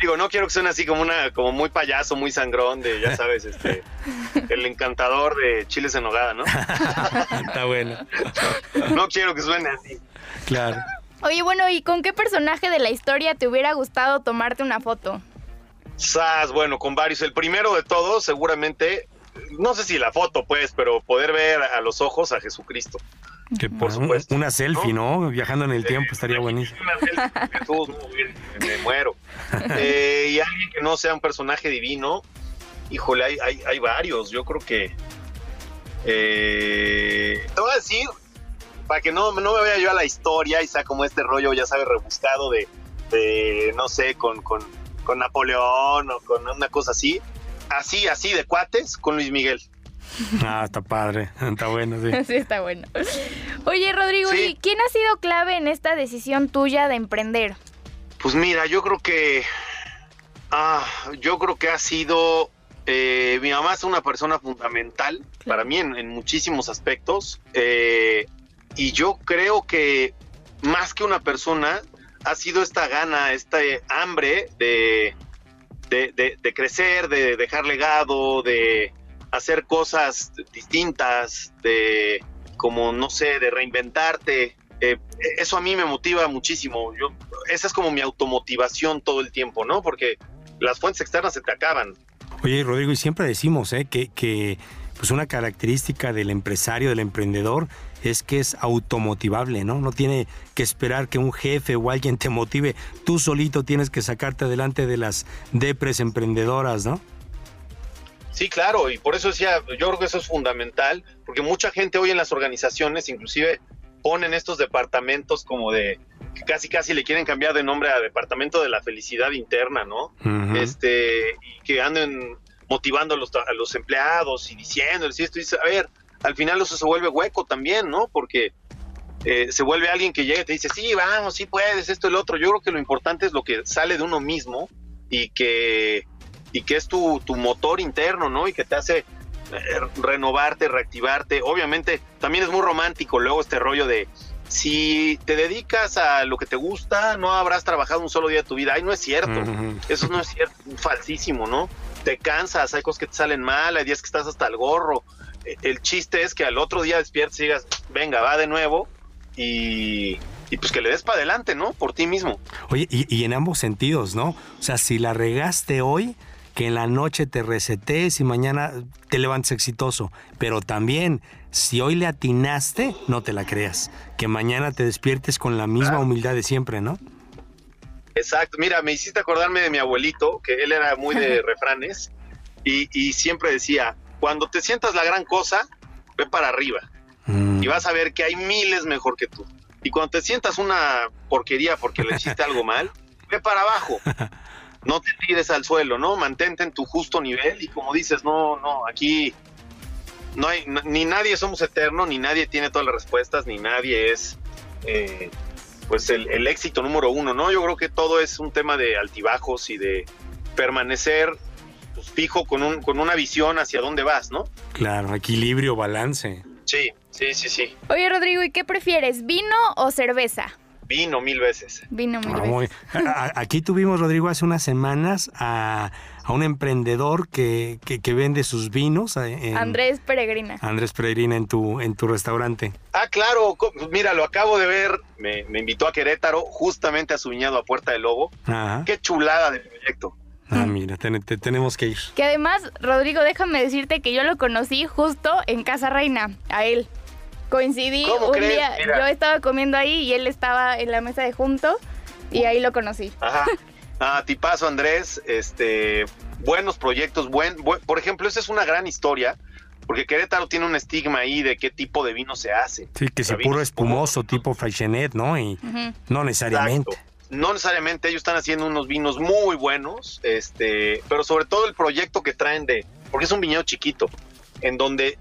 Digo, no quiero que suene así como una, como muy payaso, muy sangrón de, ya sabes, este, el encantador de chiles en nogada, ¿no? Está bueno. No quiero que suene así. Claro. Oye, bueno, ¿y con qué personaje de la historia te hubiera gustado tomarte una foto? Sas, bueno, con varios. El primero de todos, seguramente, no sé si la foto, pues, pero poder ver a los ojos a Jesucristo. Que por supuesto. Una selfie, ¿no? Viajando en el tiempo estaría buenísimo. Jesús, no, me, me muero. Eh, y alguien que no sea un personaje divino, híjole, hay, hay, hay varios. Yo creo que. eh, te voy a decir, para que no, no me vaya yo a la historia y sea como este rollo, ya sabes, rebuscado de, de, no sé, con, con, con Napoleón o con una cosa así. Así, así de cuates, con Luis Miguel. Ah, está padre. Está bueno, sí. Sí, está bueno. Oye, Rodrigo, Sí. ¿y quién ha sido clave en esta decisión tuya de emprender? Pues mira, yo creo que. Ah, yo creo que ha sido. eh, mi mamá es una persona fundamental para mí en, en muchísimos aspectos. eh, y yo creo que más que una persona, ha sido esta gana, esta hambre de, de, de- de crecer, de dejar legado, de hacer cosas distintas, de como, no sé, de reinventarte. Eh, eso a mí me motiva muchísimo. Yo, esa es como mi automotivación todo el tiempo, ¿no? Porque las fuentes externas se te acaban. Oye, Rodrigo, y siempre decimos ¿eh? que, que pues una característica del empresario, del emprendedor, es que es automotivable, ¿no? No tiene que esperar que un jefe o alguien te motive. Tú solito tienes que sacarte adelante de las depres emprendedoras, ¿no? Sí, claro, y por eso decía, yo creo que eso es fundamental, porque mucha gente hoy en las organizaciones, inclusive ponen estos departamentos como de que casi casi le quieren cambiar de nombre a departamento de la felicidad interna, ¿no? Este, y que anden motivando a los, a los empleados y diciéndoles y esto, y dice, a ver, al final eso se vuelve hueco también, ¿no? Porque eh, se vuelve alguien que llega y te dice, sí, vamos, sí puedes, esto, el otro. Yo creo que lo importante es lo que sale de uno mismo y que, y que es tu, tu motor interno, ¿no? Y que te hace eh, renovarte, reactivarte. Obviamente, también es muy romántico luego este rollo de si te dedicas a lo que te gusta, no habrás trabajado un solo día de tu vida. Ay, no es cierto. Eso no es cierto, falsísimo, ¿no? Te cansas, hay cosas que te salen mal, hay días que estás hasta el gorro. El chiste es que al otro día despiertes y digas, venga, va de nuevo y, y pues que le des para adelante, ¿no? Por ti mismo. Oye, y, y en ambos sentidos, ¿no? O sea, si la regaste hoy, que en la noche te resetees y mañana te levantes exitoso. Pero también, si hoy le atinaste, no te la creas. Que mañana te despiertes con la misma humildad de siempre, ¿no? Exacto, mira, me hiciste acordarme de mi abuelito, que él era muy de refranes, y, y siempre decía, cuando te sientas la gran cosa, ve para arriba, Mm. y vas a ver que hay miles mejor que tú. Y cuando te sientas una porquería porque le hiciste algo mal, ve para abajo. No te tires al suelo, ¿no? Mantente en tu justo nivel y como dices, no, no, aquí no hay, ni nadie somos eternos, ni nadie tiene todas las respuestas, ni nadie es, eh, pues, el, el éxito número uno, ¿no? Yo creo que todo es un tema de altibajos y de permanecer pues, fijo con, un, con una visión hacia dónde vas, ¿no? Claro, equilibrio, balance. Sí, sí, sí, sí. Oye, Rodrigo, ¿y qué prefieres, vino o cerveza? Vino mil veces. Vino mil Ah, veces. Aquí tuvimos, Rodrigo, hace unas semanas a, a un emprendedor que, que- que vende sus vinos. eh, en- Andrés Peregrina. Andrés Peregrina en tu, en tu restaurante. Ah, claro, mira, lo acabo de ver, me, me invitó a Querétaro, justamente a su viñedo a Puerta del Lobo. Ajá. Qué chulada de proyecto. Ah, mira, te- te- tenemos que ir. Que además, Rodrigo, déjame decirte que yo lo conocí justo en Casa Reina, a él. Coincidí ¿Cómo un crees? día, Mira. yo estaba comiendo ahí y él estaba en la mesa de junto Y ahí lo conocí. Ajá. Ah, tipazo Andrés, este, buenos proyectos, buen, por ejemplo, esa es una gran historia, porque Querétaro tiene un estigma ahí de qué tipo de vino se hace. Sí, que si puro espumoso, tipo Freixenet, ¿no? Y no necesariamente. No necesariamente, ellos están haciendo unos vinos muy buenos, este, pero sobre todo el proyecto que traen de, porque es un viñedo chiquito, en donde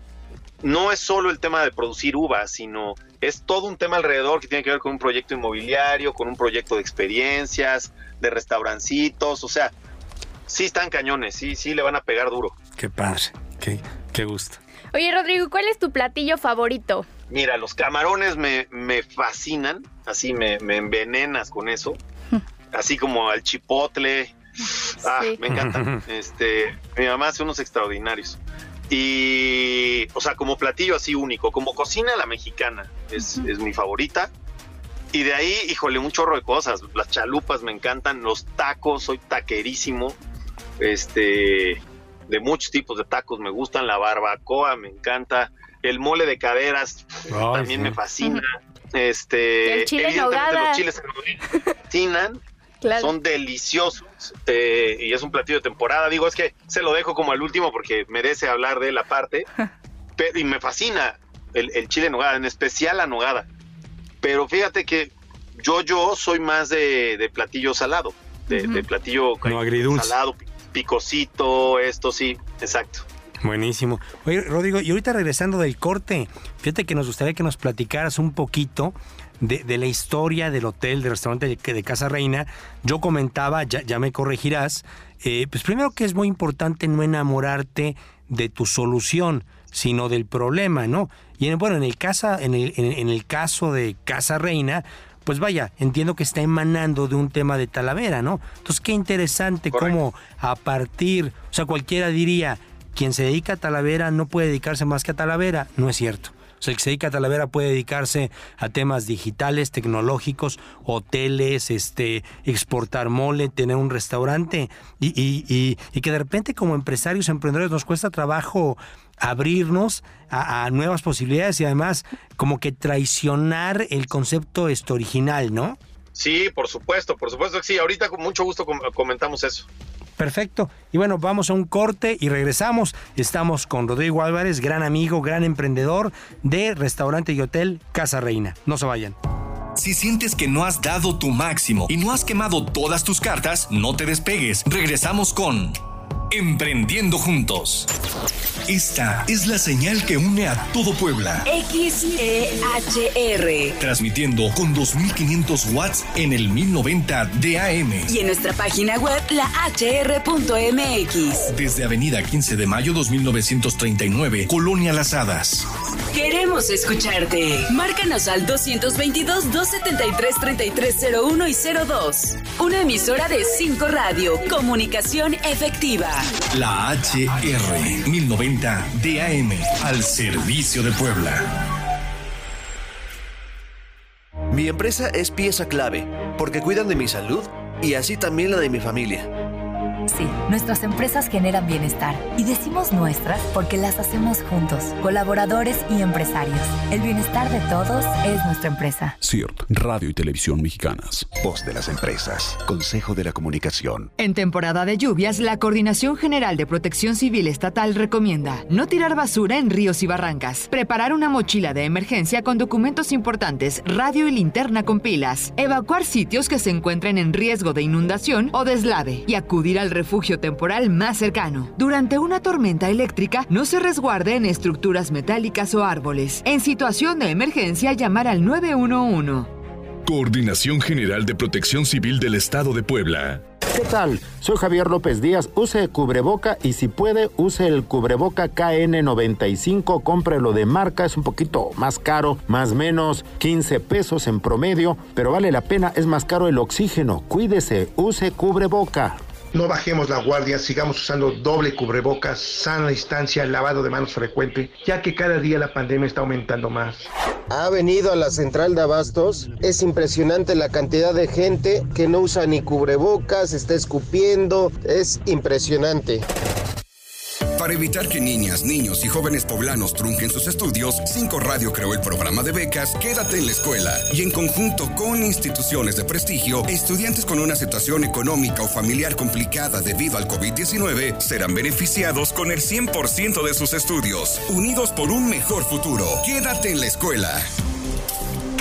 no es solo el tema de producir uvas, sino es todo un tema alrededor que tiene que ver con un proyecto inmobiliario, con un proyecto de experiencias, de restaurancitos, o sea, sí están cañones, sí, sí le van a pegar duro. Qué padre, qué, qué gusto. Oye, Rodrigo, ¿cuál es tu platillo favorito? Mira, los camarones me, me fascinan, así me, me, envenenas con eso, así como al chipotle, ah, me encantan. Este, mi mamá hace unos extraordinarios. Y, o sea, como platillo así único, como cocina la mexicana, es, es mi favorita. Y de ahí, híjole, un chorro de cosas. Las chalupas me encantan, los tacos, soy taquerísimo. Este, de muchos tipos de tacos me gustan, la barbacoa me encanta, el mole de caderas también me fascina. Este, el chile los chiles me fascinan. Son deliciosos eh, y es un platillo de temporada. Digo, es que se lo dejo como al último porque merece hablar de la parte. y me fascina el, el chile en nogada, en especial la nogada. Pero fíjate que yo, yo soy más de, platillo salado, de, platillo salado, picosito, esto sí, exacto. Buenísimo. Oye, Rodrigo, y ahorita regresando del corte, fíjate que nos gustaría que nos platicaras un poquito de, la historia del hotel, del restaurante de, Casa Reina. Yo comentaba, ya, me corregirás, eh, pues primero que es muy importante no enamorarte de tu solución, sino del problema, ¿no? Y en, bueno, en el, casa, en el, en, el caso de Casa Reina, pues vaya, entiendo que está emanando de un tema de Talavera, ¿no? Entonces, qué interesante cómo a partir, o sea, cualquiera diría, quien se dedica a Talavera no puede dedicarse más que a Talavera, no es cierto. O sea, el que se dedica a Talavera puede dedicarse a temas digitales, tecnológicos, hoteles, este, exportar mole, tener un restaurante y, y, y, y que de repente como empresarios, emprendedores nos cuesta trabajo abrirnos a, nuevas posibilidades y además como que traicionar el concepto esto original, ¿no? Sí, por supuesto, por supuesto que sí. Ahorita con mucho gusto comentamos eso. Perfecto. Y bueno, vamos a un corte y regresamos. Estamos con Rodrigo Álvarez, gran amigo, gran emprendedor de restaurante y hotel Casa Reina. No se vayan. Si sientes que no has dado tu máximo y no has quemado todas tus cartas, no te despegues. Regresamos con Emprendiendo Juntos. Esta es la señal que une a todo Puebla. XEHR. Transmitiendo con 2500 watts en el 1090 DAM. Y en nuestra página web, la hr.mx. Desde Avenida 15 de Mayo 2939, Colonia Las Hadas. Queremos escucharte. Márcanos al 222-273-3301 y 02. Una emisora de 5 Radio. Comunicación efectiva. La HR 1090 DAM al servicio de Puebla. Mi empresa es pieza clave porque cuidan de mi salud y así también la de mi familia. Sí, nuestras empresas generan bienestar y decimos nuestras porque las hacemos juntos, colaboradores y empresarios. El bienestar de todos es nuestra empresa. CIRT, Radio y Televisión Mexicanas. Voz de las empresas, Consejo de la Comunicación. En temporada de lluvias, la Coordinación General de Protección Civil Estatal recomienda no tirar basura en ríos y barrancas, preparar una mochila de emergencia con documentos importantes, radio y linterna con pilas, evacuar sitios que se encuentren en riesgo de inundación o deslave y acudir al refugio temporal más cercano. Durante una tormenta eléctrica, no se resguarde en estructuras metálicas o árboles. En situación de emergencia, llamar al 911. Coordinación General de Protección Civil del Estado de Puebla. ¿Qué tal? Soy Javier López Díaz. Use cubreboca y si puede, use el cubreboca KN95. Cómprelo de marca, es un poquito más caro, más menos 15 pesos en promedio, pero vale la pena, es más caro el oxígeno. Cuídese, use cubreboca. No bajemos la guardia, sigamos usando doble cubrebocas, sana distancia, lavado de manos frecuente, ya que cada día la pandemia está aumentando más. Ha venido a la central de abastos, es impresionante la cantidad de gente que no usa ni cubrebocas, está escupiendo, es impresionante. Para evitar que niñas, niños y jóvenes poblanos trunquen sus estudios, 5 Radio creó el programa de becas Quédate en la escuela y en conjunto con instituciones de prestigio, estudiantes con una situación económica o familiar complicada debido al COVID-19 serán beneficiados con el 100% de sus estudios, unidos por un mejor futuro. Quédate en la escuela.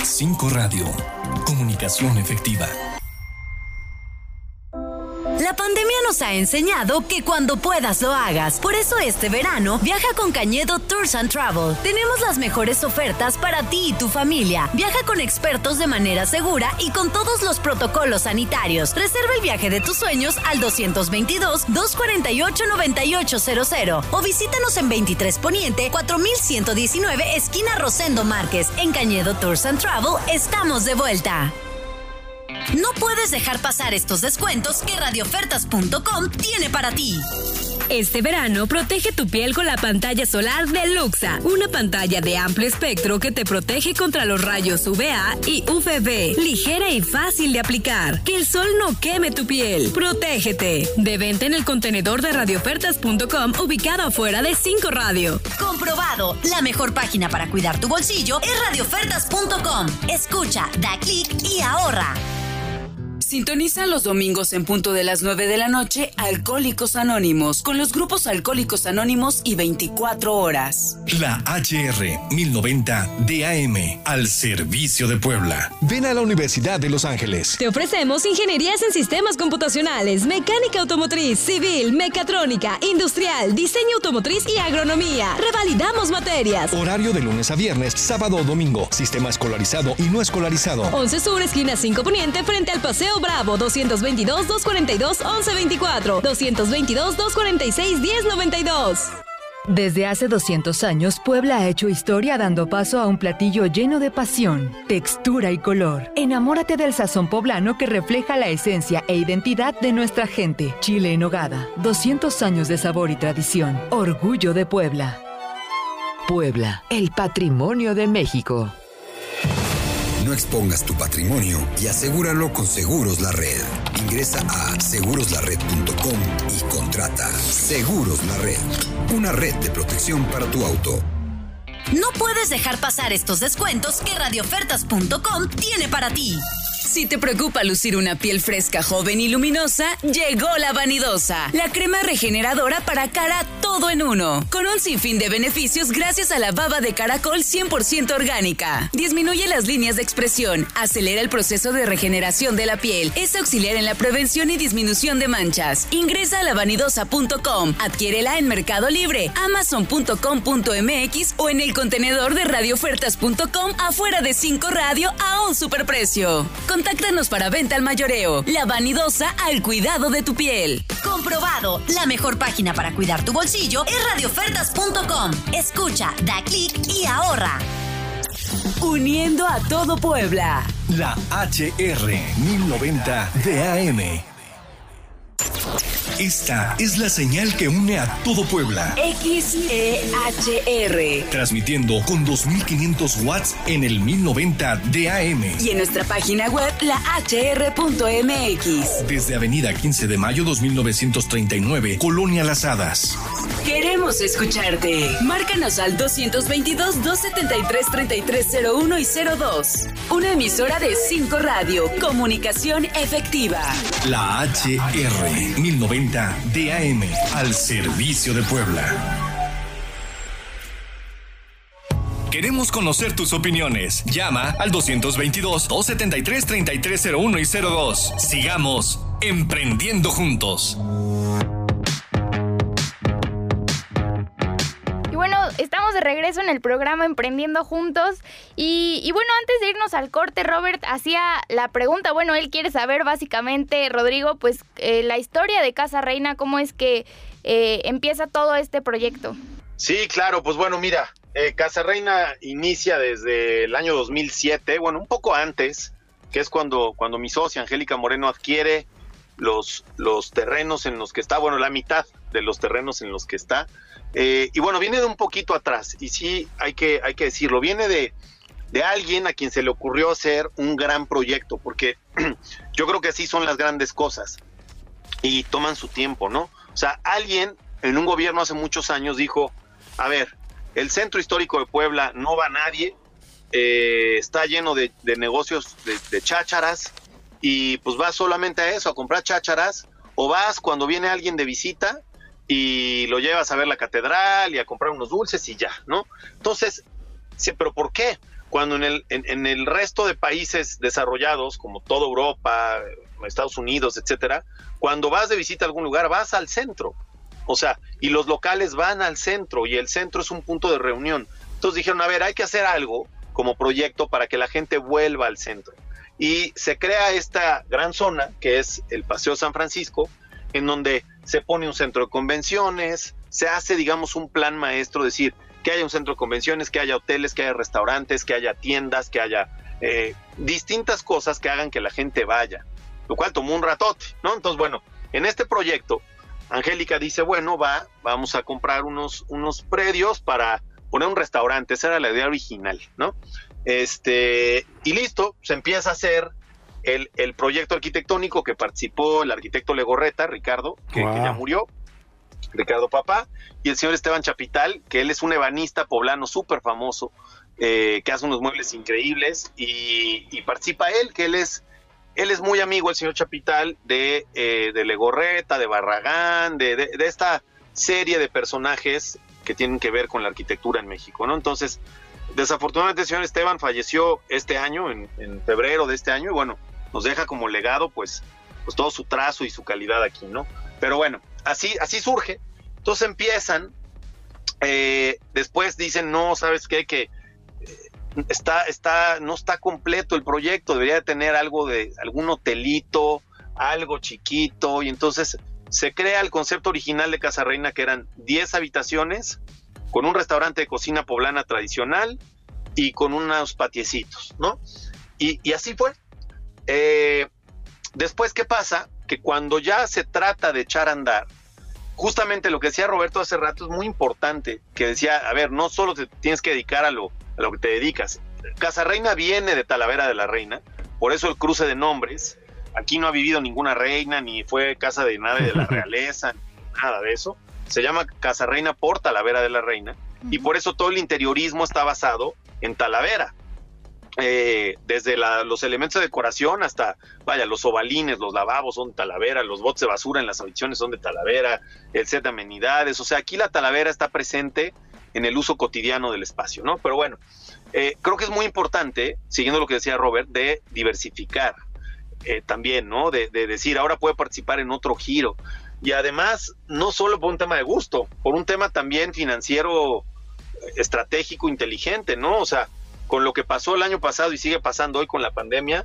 5 Radio. Comunicación efectiva. Nos ha enseñado que cuando puedas lo hagas. Por eso este verano viaja con Cañedo Tours and Travel. Tenemos las mejores ofertas para ti y tu familia. Viaja con expertos de manera segura y con todos los protocolos sanitarios. Reserva el viaje de tus sueños al 222-248-9800 o visítanos en 23 Poniente 4119 esquina Rosendo Márquez. En Cañedo Tours and Travel estamos de vuelta. No puedes dejar pasar estos descuentos que radiofertas.com tiene para ti. Este verano protege tu piel con la pantalla solar de Luxa, una pantalla de amplio espectro que te protege contra los rayos UVA y UVB, ligera y fácil de aplicar. Que el sol no queme tu piel. Protégete. De venta en el contenedor de radiofertas.com ubicado afuera de 5 Radio. Comprobado, la mejor página para cuidar tu bolsillo es radiofertas.com. Escucha, da clic y ahorra. Sintoniza los domingos en punto de las 9 de la noche Alcohólicos Anónimos con los grupos Alcohólicos Anónimos y 24 horas. La HR 1090 DAM al servicio de Puebla. Ven a la Universidad de Los Ángeles. Te ofrecemos ingenierías en sistemas computacionales, mecánica automotriz, civil, mecatrónica, industrial, diseño automotriz y agronomía. Revalidamos materias. Horario de lunes a viernes, sábado o domingo. Sistema escolarizado y no escolarizado. 11 Sur, esquina 5 Poniente, frente al Paseo Bravo, 222-242-1124, 222-246-1092. Desde hace 200 años, Puebla ha hecho historia dando paso a un platillo lleno de pasión, textura y color. Enamórate del sazón poblano que refleja la esencia e identidad de nuestra gente. Chile en hogada, 200 años de sabor y tradición. Orgullo de Puebla. Puebla, el patrimonio de México. Expongas tu patrimonio y asegúralo con Seguros La Red. Ingresa a seguroslared.com y contrata Seguros La Red, una red de protección para tu auto. No puedes dejar pasar estos descuentos que radiofertas.com tiene para ti. Si te preocupa lucir una piel fresca, joven y luminosa, llegó la vanidosa, la crema regeneradora para cara todo en uno, con un sinfín de beneficios gracias a la baba de caracol 100% orgánica. Disminuye las líneas de expresión, acelera el proceso de regeneración de la piel, es auxiliar en la prevención y disminución de manchas. Ingresa a lavanidosa.com, adquiérela en Mercado Libre, amazon.com.mx o en el contenedor de radiofertas.com afuera de 5 Radio a un superprecio. Contáctanos para venta al mayoreo. La vanidosa al cuidado de tu piel. Comprobado, la mejor página para cuidar tu bolsillo es radiofertas.com. Escucha, da clic y ahorra. Uniendo a todo Puebla. La HR 1090 DAM. Esta es la señal que une a todo Puebla. XEHR. Transmitiendo con 2500 watts en el 1090 DAM. Y en nuestra página web, la hr.mx. Desde Avenida 15 de Mayo 2939, Colonia Las Hadas. Queremos escucharte. Márcanos al 222-273-3301 y 02. Una emisora de 5 Radio. Comunicación efectiva. La HR 1090 DAM al servicio de Puebla. Queremos conocer tus opiniones. Llama al 222-273-3301 y 02. Sigamos emprendiendo juntos. Regreso en el programa Emprendiendo Juntos. Y, y, bueno, antes de irnos al corte, Robert hacía la pregunta. Bueno, él quiere saber básicamente, Rodrigo, pues eh, la historia de Casa Reina, cómo es que eh, empieza todo este proyecto. Sí, claro, pues bueno, mira, eh, Casa Reina inicia desde el año 2007, bueno, un poco antes, que es cuando, cuando mi socia Angélica Moreno adquiere los, los terrenos en los que está, bueno, la mitad de los terrenos en los que está. Eh, y bueno, viene de un poquito atrás, y sí, hay que, hay que decirlo, viene de, de alguien a quien se le ocurrió hacer un gran proyecto, porque yo creo que así son las grandes cosas, y toman su tiempo, ¿no? O sea, alguien en un gobierno hace muchos años dijo, a ver, el centro histórico de Puebla no va nadie, eh, está lleno de, negocios de, de, chácharas y pues vas solamente a eso, a comprar chácharas, o vas cuando viene alguien de visita y lo llevas a ver la catedral y a comprar unos dulces y ya, ¿no? Entonces, sí, pero ¿por qué? Cuando en el, en, el resto de países desarrollados, como toda Europa, Estados Unidos, etcétera, cuando vas de visita a algún lugar, vas al centro. O sea, y los locales van al centro y el centro es un punto de reunión. Entonces dijeron, a ver, hay que hacer algo como proyecto para que la gente vuelva al centro. Y se crea esta gran zona que es el Paseo San Francisco, en donde se pone un centro de convenciones, se hace, digamos, un plan maestro, decir, que haya un centro de convenciones, que haya hoteles, que haya restaurantes, que haya tiendas, que haya eh, distintas cosas que hagan que la gente vaya, lo cual tomó un ratote, ¿no? Entonces, bueno, en este proyecto, Angélica dice, bueno, va, vamos a comprar unos, unos predios para poner un restaurante, esa era la idea original, ¿no? Este, y listo, se empieza a hacer el, proyecto arquitectónico que participó el arquitecto Legorreta, Ricardo, que, ya murió, Ricardo Papá, y el señor Esteban Chapital, que él es un ebanista poblano súper famoso, eh, que hace unos muebles increíbles, y, participa él, que él es, él es muy amigo, el señor Chapital, de, eh, de Legorreta, de Barragán, de, de, esta serie de personajes que tienen que ver con la arquitectura en México, ¿no? Entonces, desafortunadamente el señor Esteban falleció este año, en, en febrero de este año, y bueno, nos deja como legado, pues, pues todo su trazo y su calidad aquí, ¿no? Pero bueno, así, así surge. Entonces empiezan, eh, después dicen, no, ¿sabes qué? Que eh, está, está, no está completo el proyecto, debería tener algo de, algún hotelito, algo chiquito, y entonces se crea el concepto original de Casa Reina, que eran 10 habitaciones, con un restaurante de cocina poblana tradicional y con unos patiecitos, ¿no? Y, así fue. Eh, después, ¿qué pasa? Que cuando ya se trata de echar a andar, justamente lo que decía Roberto hace rato es muy importante, que decía, a ver, no solo te tienes que dedicar a lo, a lo que te dedicas. Casa Reina viene de Talavera de la Reina, por eso el cruce de nombres. Aquí no ha vivido ninguna reina, ni fue casa de nadie de la realeza, nada de eso. Se llama Casa Reina por Talavera de la Reina, y por eso todo el interiorismo está basado en Talavera. Eh, desde los elementos de decoración hasta, vaya, los ovalines, los lavabos son de Talavera, los botes de basura en las habitaciones son de Talavera, el set de amenidades, o sea, aquí la Talavera está presente en el uso cotidiano del espacio, ¿no? Pero bueno, eh, creo que es muy importante, siguiendo lo que decía Robert, de diversificar eh, también, ¿no? De, de decir, ahora puede participar en otro giro. Y además, no solo por un tema de gusto, por un tema también financiero, estratégico, inteligente, ¿no? O sea, con lo que pasó el año pasado y sigue pasando hoy con la pandemia,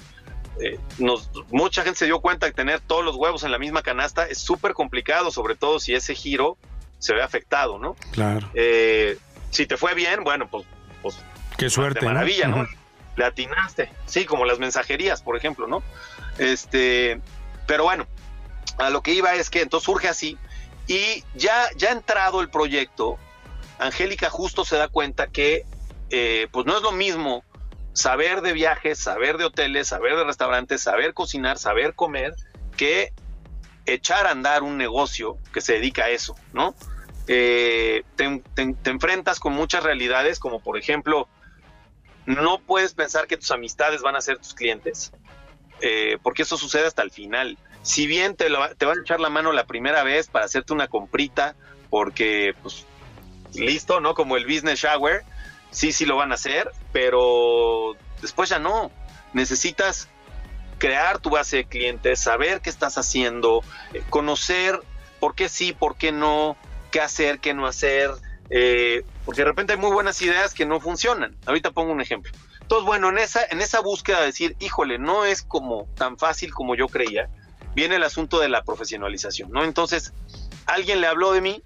eh, nos, mucha gente se dio cuenta que tener todos los huevos en la misma canasta es súper complicado, sobre todo si ese giro se ve afectado, ¿no? Claro. Eh, si te fue bien, bueno, pues, pues qué suerte, de maravilla, ¿no? Le atinaste, sí, como las mensajerías, por ejemplo, ¿no? Este, pero bueno, a lo que iba es que entonces surge así y ya ya entrado el proyecto, Angélica justo se da cuenta que eh, pues no es lo mismo saber de viajes, saber de hoteles, saber de restaurantes, saber cocinar, saber comer, que echar a andar un negocio que se dedica a eso, ¿no? Eh, te, enfrentas con muchas realidades, como por ejemplo, no puedes pensar que tus amistades van a ser tus clientes, eh, porque eso sucede hasta el final. Si bien te, te van a echar la mano la primera vez para hacerte una comprita, porque, pues, listo, ¿no? Como el business shower, sí, sí lo van a hacer, pero después ya no. Necesitas crear tu base de clientes, saber qué estás haciendo, eh, conocer por qué sí, por qué no, qué hacer, qué no hacer, eh, porque de repente hay muy buenas ideas que no funcionan. Ahorita pongo un ejemplo. Entonces, bueno, en esa, en esa búsqueda de decir, híjole, no es como tan fácil como yo creía, viene el asunto de la profesionalización, ¿no? Entonces, alguien le habló de mí,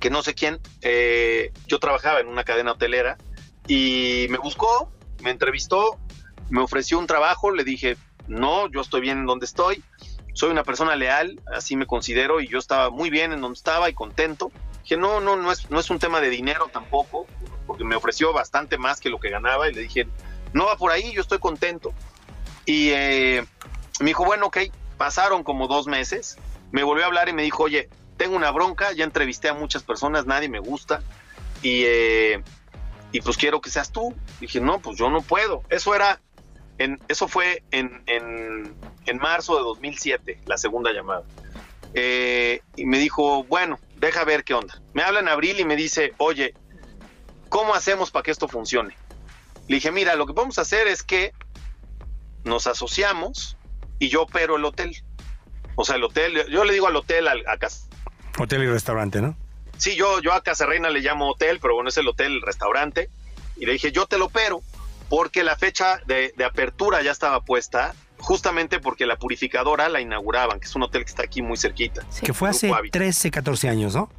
que no sé quién, eh, yo trabajaba en una cadena hotelera y me buscó, me entrevistó, me ofreció un trabajo, le dije, no, yo estoy bien en donde estoy, soy una persona leal, así me considero y yo estaba muy bien en donde estaba y contento. Dije, no, no, no es, no es un tema de dinero tampoco, porque me ofreció bastante más que lo que ganaba y le dije, no va por ahí, yo estoy contento. Y eh, me dijo, bueno, ok, pasaron como dos meses, me volvió a hablar y me dijo, oye, tengo una bronca, ya entrevisté a muchas personas, nadie me gusta y, eh, y pues quiero que seas tú. Dije, no, pues yo no puedo. Eso era, en, eso fue en, en, en marzo de 2007, la segunda llamada. Eh, y me dijo, bueno, deja ver qué onda. Me habla en abril y me dice, oye, ¿cómo hacemos para que esto funcione? Le dije, mira, lo que vamos a hacer es que nos asociamos y yo opero el hotel. O sea, el hotel, yo le digo al hotel, al- a, Casa- Hotel y restaurante, ¿no? Sí, yo, yo a Casa Reina le llamo hotel, pero bueno, es el hotel, el restaurante. Y le dije, yo te lo opero, porque la fecha de, de apertura ya estaba puesta, justamente porque la purificadora la inauguraban, que es un hotel que está aquí muy cerquita. Que fue hace Grupo Hábitat. 13, 14 años, ¿no?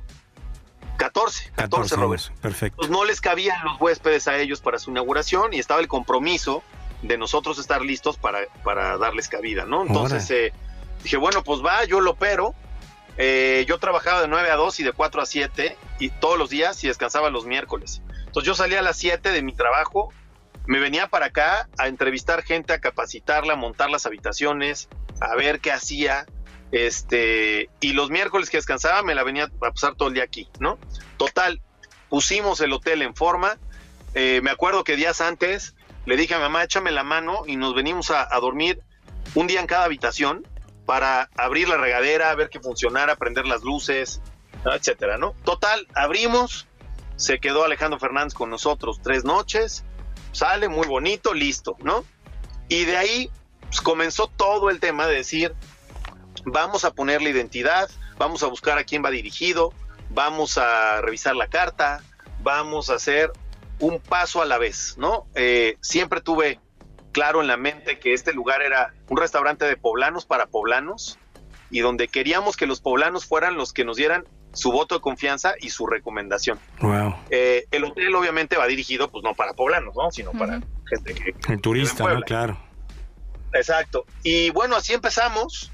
14, 14, Robert. años. Perfecto. Pues no les cabían los huéspedes a ellos para su inauguración y estaba el compromiso de nosotros estar listos para, para darles cabida, ¿no? Entonces eh, dije, bueno, pues va, yo lo opero. Eh, yo trabajaba de 9 a 2 y de 4 a 7 y todos los días y descansaba los miércoles. Entonces yo salía a las 7 de mi trabajo, me venía para acá a entrevistar gente, a capacitarla, a montar las habitaciones, a ver qué hacía. Este, y los miércoles que descansaba me la venía a pasar todo el día aquí, ¿no? Total, pusimos el hotel en forma. Eh, me acuerdo que días antes le dije a mamá, échame la mano y nos venimos a, a dormir un día en cada habitación para abrir la regadera, ver que funcionara, prender las luces, etcétera, ¿no? Total, abrimos, se quedó Alejandro Fernández con nosotros tres noches, sale muy bonito, listo, ¿no? Y de ahí pues, comenzó todo el tema de decir, vamos a poner la identidad, vamos a buscar a quién va dirigido, vamos a revisar la carta, vamos a hacer un paso a la vez, ¿no? Eh, siempre tuve claro en la mente que este lugar era un restaurante de poblanos para poblanos y donde queríamos que los poblanos fueran los que nos dieran su voto de confianza y su recomendación. Wow. Eh, el hotel obviamente va dirigido pues no para poblanos, ¿no? sino para gente que, El turista. Claro. Exacto. Y bueno, así empezamos.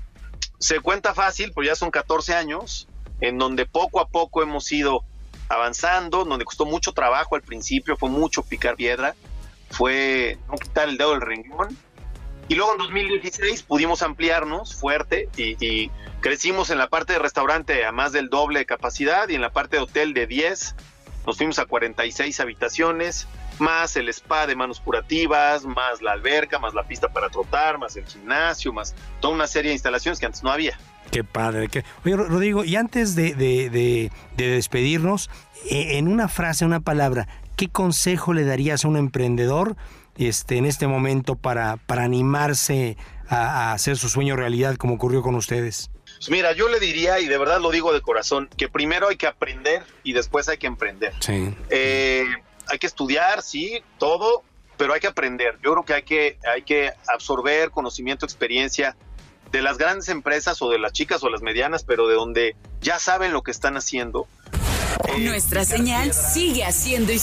Se cuenta fácil, pues ya son 14 años, en donde poco a poco hemos ido avanzando, donde costó mucho trabajo al principio, fue mucho picar piedra, fue no quitar el dedo del renglón. Y luego en 2016 pudimos ampliarnos fuerte y, y crecimos en la parte de restaurante a más del doble de capacidad y en la parte de hotel de 10 nos fuimos a 46 habitaciones, más el spa de manos curativas, más la alberca, más la pista para trotar, más el gimnasio, más toda una serie de instalaciones que antes no había. Qué padre. qué- Oye, Ro- Rodrigo, y antes de, de- de- de despedirnos, eh, en una frase, una palabra, ¿qué consejo le darías a un emprendedor este, en este momento para, para animarse a, a hacer su sueño realidad como ocurrió con ustedes? Pues mira, yo le diría, y de verdad lo digo de corazón, que primero hay que aprender y después hay que emprender. Sí. Eh, hay que estudiar, sí, todo, pero hay que aprender. Yo creo que hay que, hay que absorber conocimiento, experiencia de las grandes empresas o de las chicas o las medianas, pero de donde ya saben lo que están haciendo. Nuestra señal sigue haciendo historia.